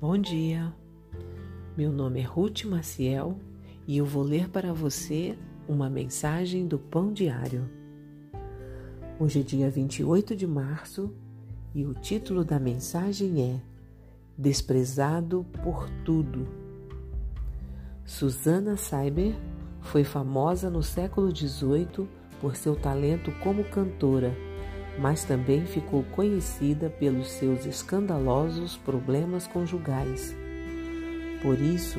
Bom dia, meu nome é Ruth Maciel e eu vou ler para você uma mensagem do Pão Diário. Hoje é dia 28 de março e o título da mensagem é Desprezado por Tudo. Susana Seiber foi famosa no século XVIII por seu talento como cantora mas também ficou conhecida pelos seus escandalosos problemas conjugais. Por isso,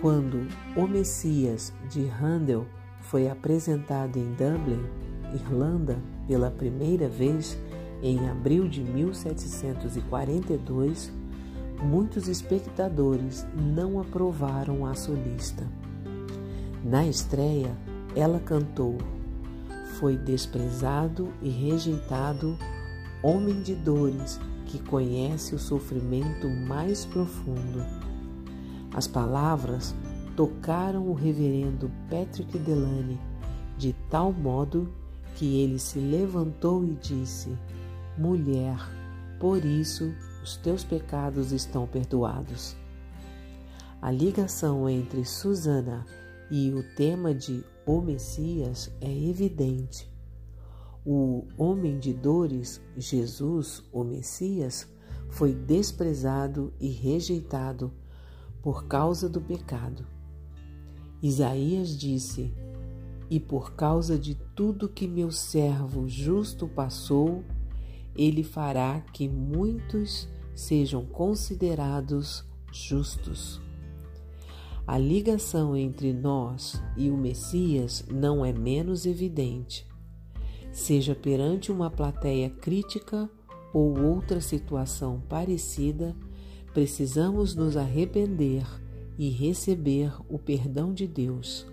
quando O Messias de Handel foi apresentado em Dublin, Irlanda, pela primeira vez em abril de 1742, muitos espectadores não aprovaram a solista. Na estreia, ela cantou foi desprezado e rejeitado, homem de dores que conhece o sofrimento mais profundo. As palavras tocaram o reverendo Patrick Delane de tal modo que ele se levantou e disse: Mulher, por isso os teus pecados estão perdoados. A ligação entre Susana e o tema de O Messias é evidente. O homem de dores, Jesus, o Messias, foi desprezado e rejeitado por causa do pecado. Isaías disse: E por causa de tudo que meu servo justo passou, ele fará que muitos sejam considerados justos. A ligação entre nós e o Messias não é menos evidente. Seja perante uma plateia crítica ou outra situação parecida, precisamos nos arrepender e receber o perdão de Deus.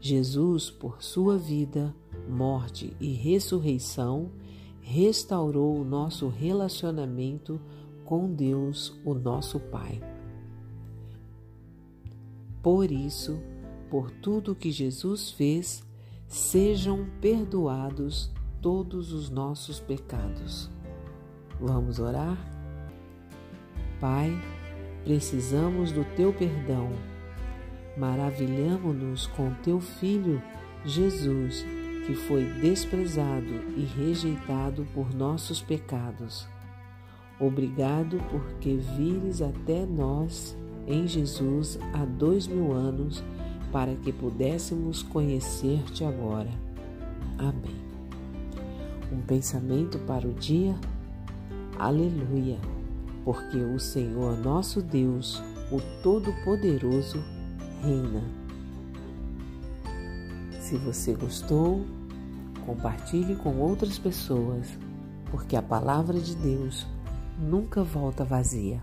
Jesus, por sua vida, morte e ressurreição, restaurou o nosso relacionamento com Deus, o nosso Pai. Por isso, por tudo que Jesus fez, sejam perdoados todos os nossos pecados. Vamos orar? Pai, precisamos do teu perdão. Maravilhamo-nos com teu Filho, Jesus, que foi desprezado e rejeitado por nossos pecados. Obrigado porque vires até nós em Jesus há dois mil anos para que pudéssemos conhecer-te agora. Amém. Um pensamento para o dia? Aleluia! Porque o Senhor nosso Deus, o Todo-Poderoso, reina. Se você gostou, compartilhe com outras pessoas, porque a palavra de Deus nunca volta vazia.